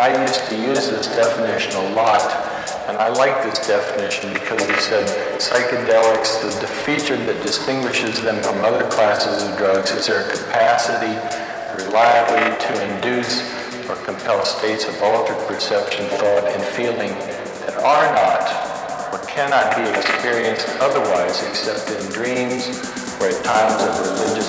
I used to use this definition a lot, and I like this definition because he said psychedelics, the, the feature that distinguishes them from other classes of drugs is their capacity reliably to induce or compel states of altered perception, thought, and feeling that are not or cannot be experienced otherwise except in dreams or at times of religious